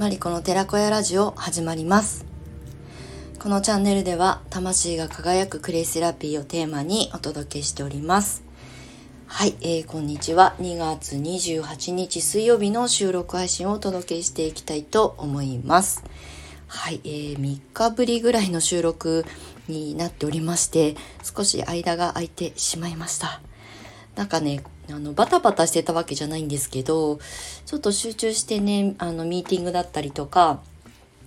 マリコの寺子屋ラジオ始まります。このチャンネルでは魂が輝くクレイセラピーをテーマにお届けしております。はい、えー、こんにちは。2月28日水曜日の収録配信をお届けしていきたいと思います。はい、えー、3日ぶりぐらいの収録になっておりまして少し間が空いてしまいました。なんかねあのバタバタしてたわけじゃないんですけどちょっと集中してねあのミーティングだったりとか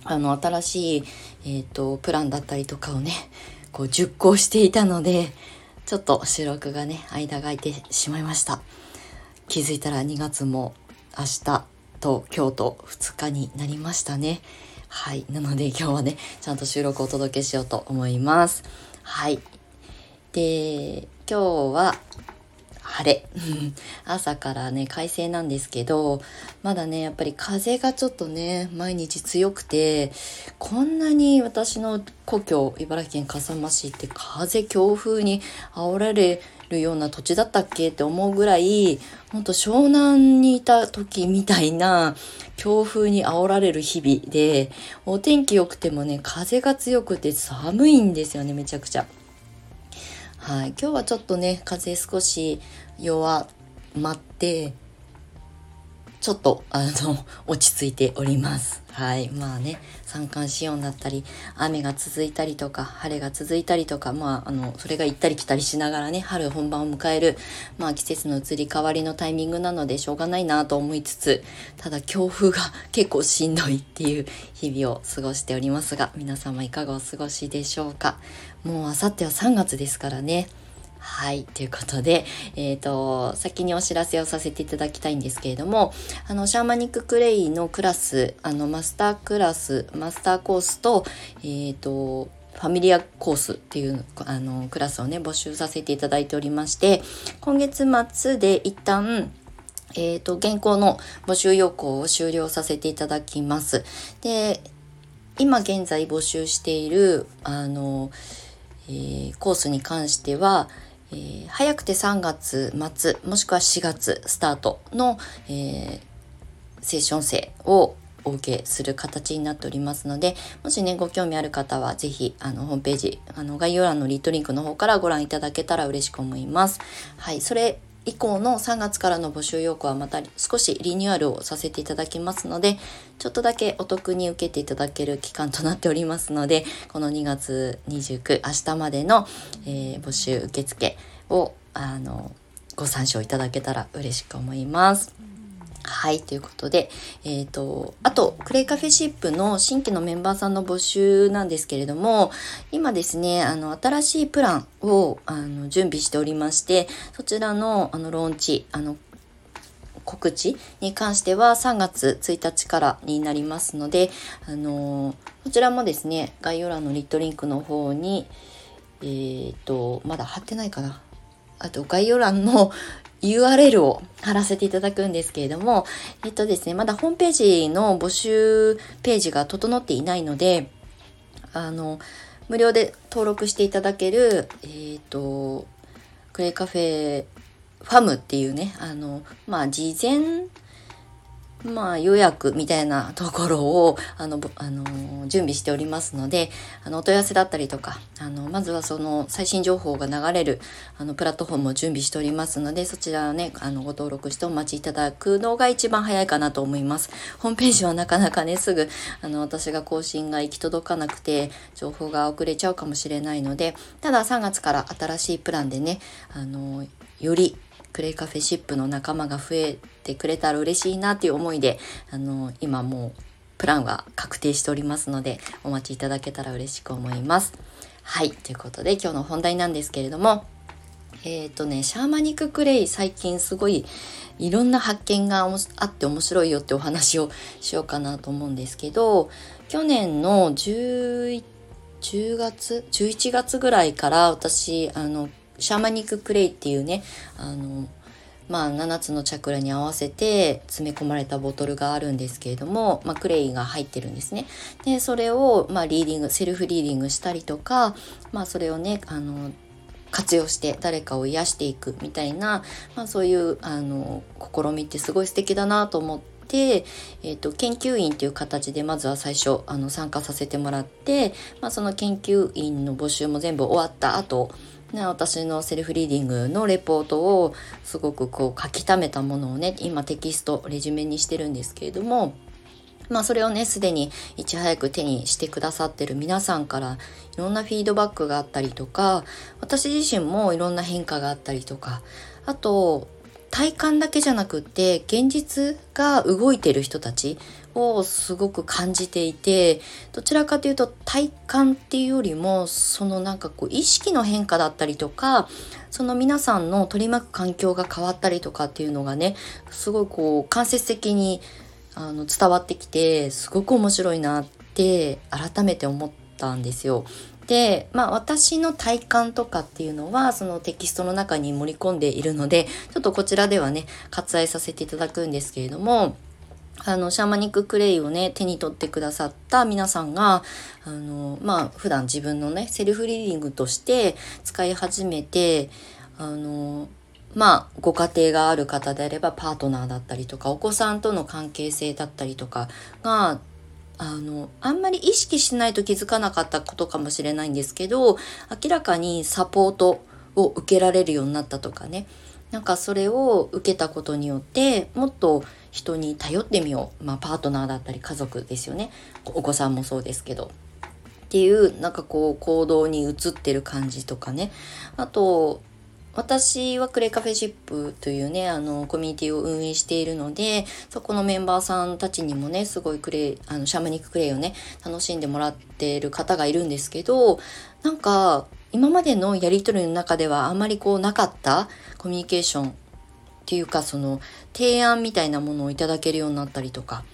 あの新しい、えーと、プランだったりとかをねこう熟考していたのでちょっと収録がね間が空いてしまいました。気づいたら2月も明日と今日と2日になりましたね。はい。なので今日はねちゃんと収録をお届けしようと思います。はい。で今日は晴れ。朝からね、快晴なんですけど、まだね、やっぱり風がちょっとね、毎日強くて、こんなに私の故郷、茨城県笠間市って風、強風に煽られるような土地だったっけ？って思うぐらい、ほんと湘南にいた時みたいな強風に煽られる日々で、お天気良くてもね、風が強くて寒いんですよね、めちゃくちゃ。はい、今日はちょっとね風少し弱まってちょっとあの 落ち着いております。はい。まあね、三寒四温だったり、雨が続いたりとか、晴れが続いたりとか、まあ、あの、それが行ったり来たりしながらね、春本番を迎える、まあ季節の移り変わりのタイミングなのでしょうがないなと思いつつ、ただ強風が 結構しんどいっていう日々を過ごしておりますが、皆様いかがお過ごしでしょうか。もうあさっては3月ですからね。はい。ということで、えっ、ー、と、先にお知らせをさせていただきたいんですけれども、あの、シャーマニッククレイのクラス、あの、マスタークラス、マスターコースと、えっ、ー、と、ファミリアコースっていうあのクラスをね募集させていただいておりまして今月末で一旦えっ、ー、と現行の募集要項を終了させていただきます。で今現在募集しているあの、えー、コースに関してはえー、早くて3月末もしくは4月スタートの、えー、セッション生をお受けする形になっておりますのでもしねご興味ある方は是非あのホームページあの概要欄のリットリンクの方からご覧いただけたら嬉しく思います。はい、それ以降の3月からの募集要項はまた少しリニューアルをさせていただきますのでちょっとだけお得に受けていただける期間となっておりますのでこの2月29明日までの、えー、募集受付をあのご参照いただけたら嬉しく思います。はい。ということで、えっ、ー、と、あと、クレイカフェシップの新規のメンバーさんの募集なんですけれども、今ですね、あの、新しいプランを、あの、準備しておりまして、そちらの、あの、ローンチ、あの、告知に関しては3月1日からになりますので、あのこちらもですね、概要欄のリットリンクの方に、えっ、ー、と、まだ貼ってないかな。あと概要欄の URL を貼らせていただくんですけれども、えっとですね、まだホームページの募集ページが整っていないので、あの、無料で登録していただける、えっ、と、クレイカフェファムっていうね、あの、まあ、事前まあ、予約みたいなところを、あの、あの、準備しておりますので、あの、お問い合わせだったりとか、あの、まずはその最新情報が流れる、あの、プラットフォームを準備しておりますので、そちらをね、あの、ご登録してお待ちいただくのが一番早いかなと思います。ホームページはなかなかね、すぐ、あの、私が更新が行き届かなくて、情報が遅れちゃうかもしれないので、ただ3月から新しいプランでね、あの、よりクレイカフェシップの仲間が増えてくれたら嬉しいなっていう思いで、あの、今もうプランは確定しておりますので、お待ちいただけたら嬉しく思います。はい。ということで今日の本題なんですけれども、えっ、ー、とね、シャーマニッククレイ最近すごいいろんな発見があって面白いよってお話をしようかなと思うんですけど、去年の11 10月11月ぐらいから私あのシャーマニッククレイっていうねあのまあ、7つのチャクラに合わせて詰め込まれたボトルがあるんですけれども、まあ、クレイが入ってるんですね。でそれを、まあ、リーディングセルフリーディングしたりとか、まあ、それをねあの活用して誰かを癒していくみたいな、まあ、そういうあの試みってすごい素敵だなと思って、えーと、研究員っていう形でまずは最初あの参加させてもらって、まあ、その研究員の募集も全部終わった後ね、私のセルフリーディングのレポートをすごくこう書き溜めたものをね今テキストレジュメにしてるんですけれどもまあそれをねすでにいち早く手にしてくださってる皆さんからいろんなフィードバックがあったりとか私自身もいろんな変化があったりとかあと体感だけじゃなくって現実が動いてる人たちをすごく感じていてどちらかというと体感っていうよりもそのなんかこう意識の変化だったりとかその皆さんの取り巻く環境が変わったりとかっていうのがねすごいこう間接的にあの伝わってきてすごく面白いなって改めて思ったんですよ。で、まあ私の体感とかっていうのはそのテキストの中に盛り込んでいるので、ちょっとこちらではね、割愛させていただくんですけれども、あの、シャーマニッククレイをね、手に取ってくださった皆さんが、あの、まあ普段自分のね、セルフリーディングとして使い始めて、あの、まあ、ご家庭がある方であればパートナーだったりとか、お子さんとの関係性だったりとかがあの、あんまり意識しないと気づかなかったことかもしれないんですけど、明らかにサポートを受けられるようになったとかね。なんかそれを受けたことによって、もっと人に頼ってみよう。まあパートナーだったり家族ですよね。お子さんもそうですけど。っていう、なんかこう行動に移ってる感じとかね。あと、私はクレイカフェシップというね、あの、コミュニティを運営しているので、そこのメンバーさんたちにもね、すごいクレイ、あの、シャーマニッククレイをね、楽しんでもらってる方がいるんですけど、なんか、今までのやりとりの中ではあんまりこうなかったコミュニケーションっていうか、その、提案みたいなものをいただけるようになったりとか、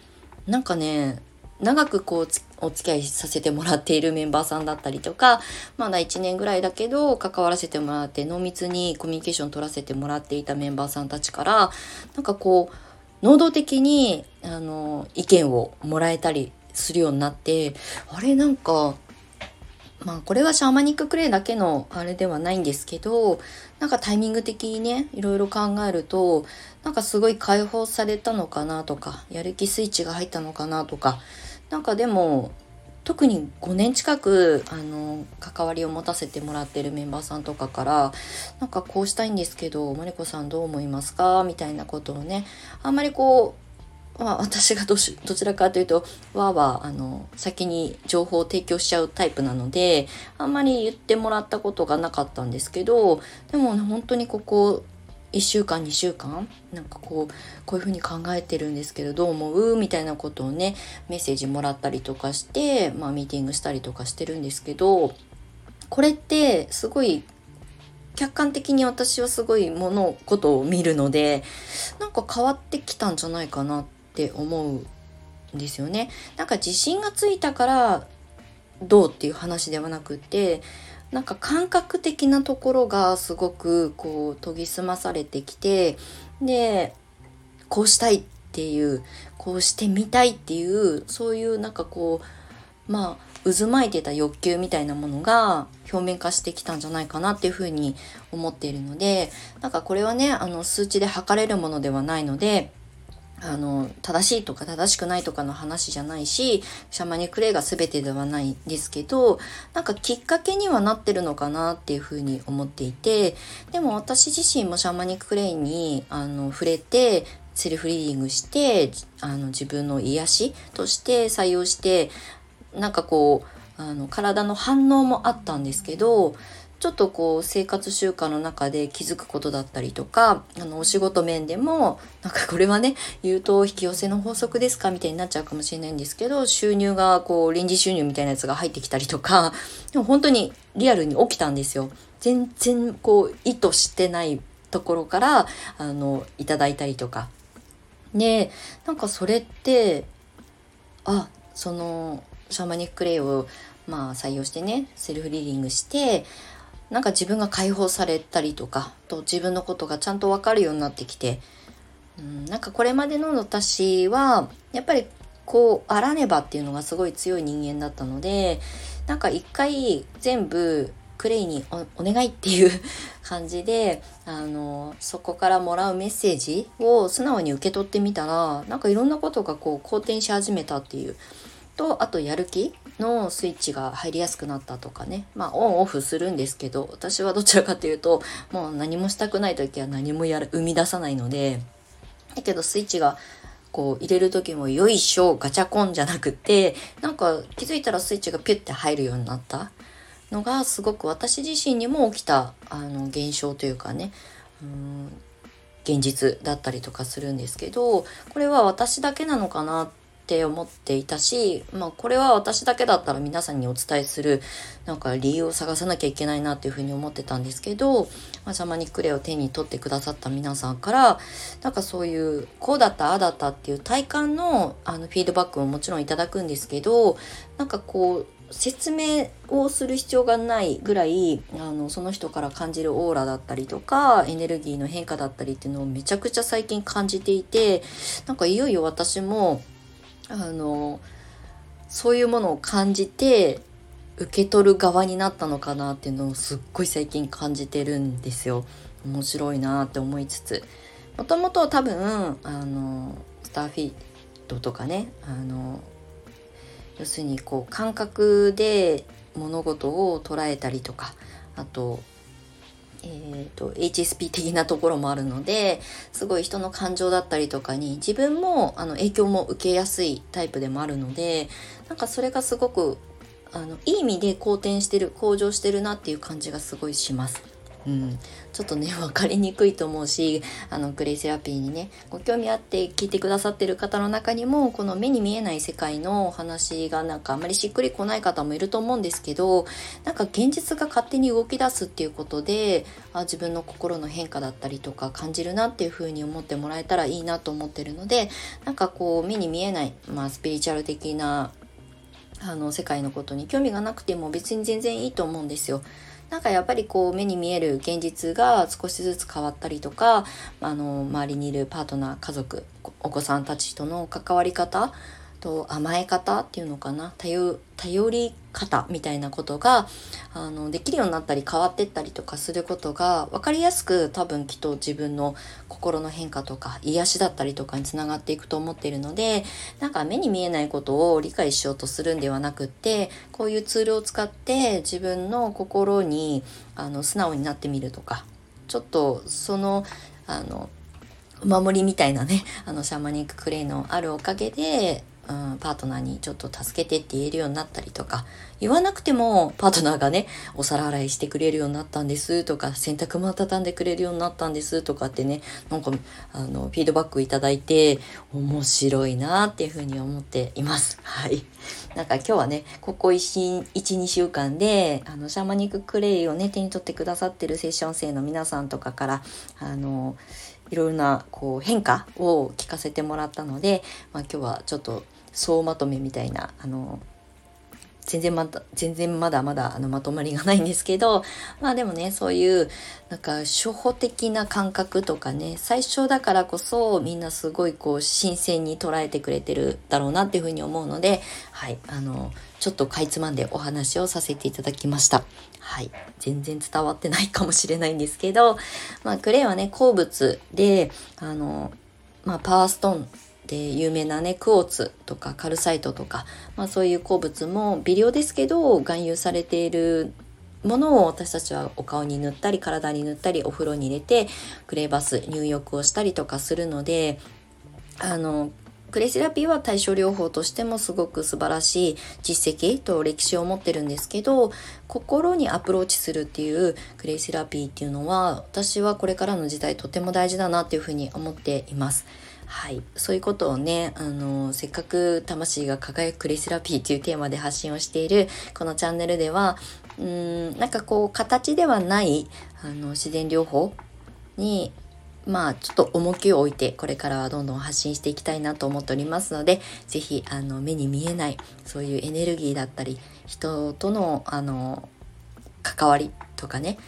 なんかね、長くこうお付き合いさせてもらっているメンバーさんだったりとかまだ1年ぐらいだけど関わらせてもらって濃密にコミュニケーション取らせてもらっていたメンバーさんたちからなんかこう能動的にあの意見をもらえたりするようになってあれなんかまあこれはシャーマニッククレイだけのあれではないんですけどなんかタイミング的にねいろいろ考えるとなんかすごい解放されたのかなとかやる気スイッチが入ったのかなとかなんかでも特に5年近くあの関わりを持たせてもらってるメンバーさんとかからなんかこうしたいんですけどマリコさんどう思いますか？みたいなことをねあんまりこう、まあ、私が どちらかというとわーわーあの先に情報を提供しちゃうタイプなのであんまり言ってもらったことがなかったんですけどでもね本当にここ1週間2週間なんかこうこういうふうに考えてるんですけどどう思う？みたいなことをねメッセージもらったりとかして、まあ、ミーティングしたりとかしてるんですけどこれってすごい客観的に私はすごい物事を見るのでなんか変わってきたんじゃないかなってって思うんですよね。なんか自信がついたからどうっていう話ではなくてなんか感覚的なところがすごくこう研ぎ澄まされてきてでこうしたいっていうこうしてみたいっていうそういうなんかこうまあ渦巻いてた欲求みたいなものが表面化してきたんじゃないかなっていうふうに思っているのでなんかこれはねあの数値で測れるものではないのであの、正しいとか正しくないとかの話じゃないし、シャマニクレイが全てではないんですけど、なんかきっかけにはなってるのかなっていうふうに思っていて、でも私自身もシャマニクレイにあの触れて、セルフリーディングして、あの自分の癒しとして採用して、なんかこう、あの体の反応もあったんですけど、ちょっとこう生活習慣の中で気づくことだったりとかあのお仕事面でもなんかこれはね言うと引き寄せの法則ですかみたいになっちゃうかもしれないんですけど収入がこう臨時収入みたいなやつが入ってきたりとか でも本当にリアルに起きたんですよ。全然こう意図してないところからあのいただいたりとか。でなんかそれってあそのシャーマニッククレイをまあ採用してねセルフリーディングしてなんか自分が解放されたりとかと自分のことがちゃんと分かるようになってきて、うん、なんかこれまでの私はやっぱりこうあらねばっていうのがすごい強い人間だったのでなんか一回全部クレイにお願いっていう 感じであのそこからもらうメッセージを素直に受け取ってみたらなんかいろんなことがこう好転し始めたっていう。とあとやる気。のスイッチが入りやすくなったとかね。まあオンオフするんですけど私はどちらかというともう何もしたくない時は何もやる生み出さないので。だけどスイッチがこう入れる時もよいしょガチャコンじゃなくてなんか気づいたらスイッチがピュッて入るようになった。のがすごく私自身にも起きたあの現象というかね。うん現実だったりとかするんですけどこれは私だけなのかなって思っていたし、まあ、これは私だけだったら皆さんにお伝えするなんか理由を探さなきゃいけないなっていうふうに思ってたんですけど、まあ、シャマニックレイを手に取ってくださった皆さんからなんかそういうこうだったああだったっていう体感のあのフィードバックももちろんいただくんですけどなんかこう説明をする必要がないぐらいあのその人から感じるオーラだったりとかエネルギーの変化だったりっていうのをめちゃくちゃ最近感じていてなんかいよいよ私もあのそういうものを感じて受け取る側になったのかなっていうのをすっごい最近感じてるんですよ。面白いなって思いつつもともと多分あのスターフィードとかねあの要するにこう感覚で物事を捉えたりとかあと,、えーと、HSP 的なところもあるのですごい人の感情だったりとかに自分もあの影響も受けやすいタイプでもあるのでなんかそれがすごくあのいい意味で好転してる向上してるなっていう感じがすごいします。うん、ちょっとね分かりにくいと思うし あのクレイセラピーにねご興味あって聞いてくださってる方の中にもこの目に見えない世界のお話がなんかあんまりしっくりこない方もいると思うんですけどなんか現実が勝手に動き出すっていうことであ自分の心の変化だったりとか感じるなっていうふうに思ってもらえたらいいなと思ってるのでなんかこう目に見えない、まあ、スピリチュアル的なあの世界のことに興味がなくても別に全然いいと思うんですよ。なんかやっぱりこう目に見える現実が少しずつ変わったりとかあの周りにいるパートナー家族お子さんたちとの関わり方と甘え方っていうのかな。頼頼り方みたいなことがあのできるようになったり変わってったりとかすることが分かりやすく多分きっと自分の心の変化とか癒しだったりとかにつながっていくと思っているのでなんか目に見えないことを理解しようとするんではなくってこういうツールを使って自分の心にあの素直になってみるとかちょっとそのあのお守りみたいなねあのシャーマニッククレイのあるおかげでうん、パートナーにちょっと助けてって言えるようになったりとか言わなくてもパートナーがねお皿洗いしてくれるようになったんですとか洗濯も畳んでくれるようになったんですとかってねなんかあのフィードバックいただいて面白いなっていうふうに思っています。はい。なんか今日はねここ1、2週間であのシャーマニッククレイをね手に取ってくださってるセッション生の皆さんとかからあのいろいろなこう変化を聞かせてもらったので、まあ、今日はちょっと総まとめみたいなあの全然まだ全然まだまだあのまとまりがないんですけどまあでもねそういうなんか初歩的な感覚とかね最初だからこそみんなすごいこう新鮮に捉えてくれてるだろうなっていうふうに思うのではいあのちょっとかいつまんでお話をさせていただきました。はい。全然伝わってないかもしれないんですけど、まあ、クレイはね、鉱物で、あの、まあ、パワーストーンで有名なねクォーツとかカルサイトとか、まあ、そういう鉱物も微量ですけど含有されているものを私たちはお顔に塗ったり体に塗ったりお風呂に入れてクレーバス入浴をしたりとかするのであのクレイセラピーは対症療法としてもすごく素晴らしい実績と歴史を持ってるんですけど心にアプローチするっていうクレイセラピーっていうのは私はこれからの時代とても大事だなっていうふうに思っています。はい、そういうことをねあのせっかく魂が輝くクレイセラピーっていうテーマで発信をしているこのチャンネルではうんなんかこう形ではないあの自然療法にまあちょっと重きを置いてこれからはどんどん発信していきたいなと思っておりますので是非あの目に見えないそういうエネルギーだったり人とのあの関わりとかね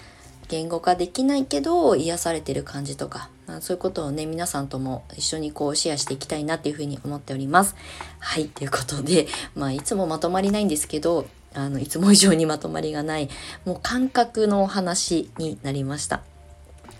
言語化できないけど癒されてる感じとかそういうことをね皆さんとも一緒にこうシェアしていきたいなっていうふうに思っております。はいということで まあいつもまとまりないんですけどあの、いつも以上にまとまりがない、もう感覚のお話になりました。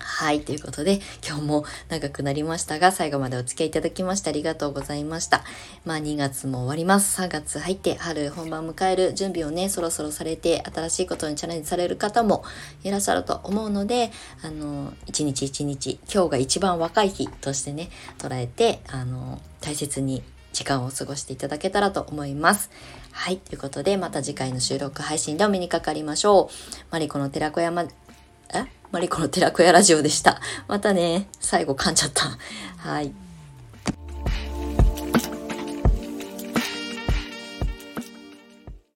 はい。ということで、今日も長くなりましたが、最後までお付き合いいただきましてありがとうございました。まあ、2月も終わります。3月入って春本番迎える準備をね、そろそろされて、新しいことにチャレンジされる方もいらっしゃると思うので、あの、一日一日、今日が一番若い日としてね、捉えて、あの、大切に時間を過ごしていただけたらと思います。はい。ということで、また次回の収録配信でお目にかかりましょう。マリコの寺子山、え？マリコの寺子屋ラジオでした。またね、最後噛んじゃった。はい。